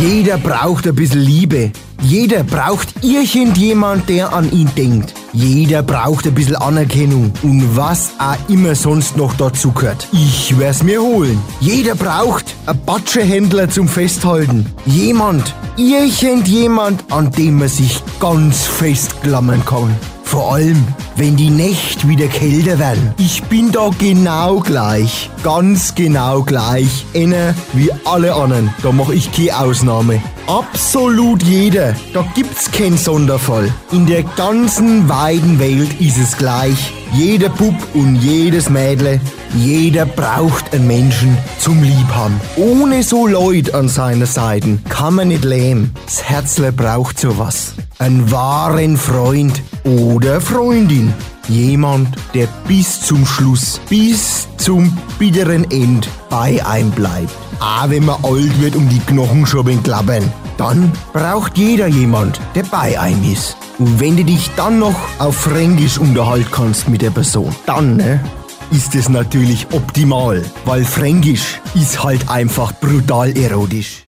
Jeder braucht ein bisschen Liebe. Jeder braucht irgendjemand, der an ihn denkt. Jeder braucht ein bisschen Anerkennung und was auch immer sonst noch dazu gehört. Ich werd's mir holen. Jeder braucht einen Batschehändler zum Festhalten. Jemand, irgendjemand, an dem man sich ganz festklammern kann. Vor allem, wenn die Nächte wieder kälter werden. Ich bin da genau gleich. Ganz genau gleich. Einer wie alle anderen. Da mache ich keine Ausnahme. Absolut jeder. Da gibt's keinen Sonderfall. In der ganzen weiten Welt ist es gleich. Jeder Bub und jedes Mädle, jeder braucht einen Menschen zum Liebhaben. Ohne so Leute an seiner Seite kann man nicht leben. Das Herzle braucht sowas. Einen wahren Freund oder Freundin. Jemand, der bis zum Schluss, bis zum bitteren End bei einem bleibt. Auch wenn man alt wird und die Knochen schon klappern. Dann braucht jeder jemand, der bei einem ist. Und wenn du dich dann noch auf Fränkisch unterhalten kannst mit der Person, dann ne, ist es natürlich optimal, weil Fränkisch ist halt einfach brutal erotisch.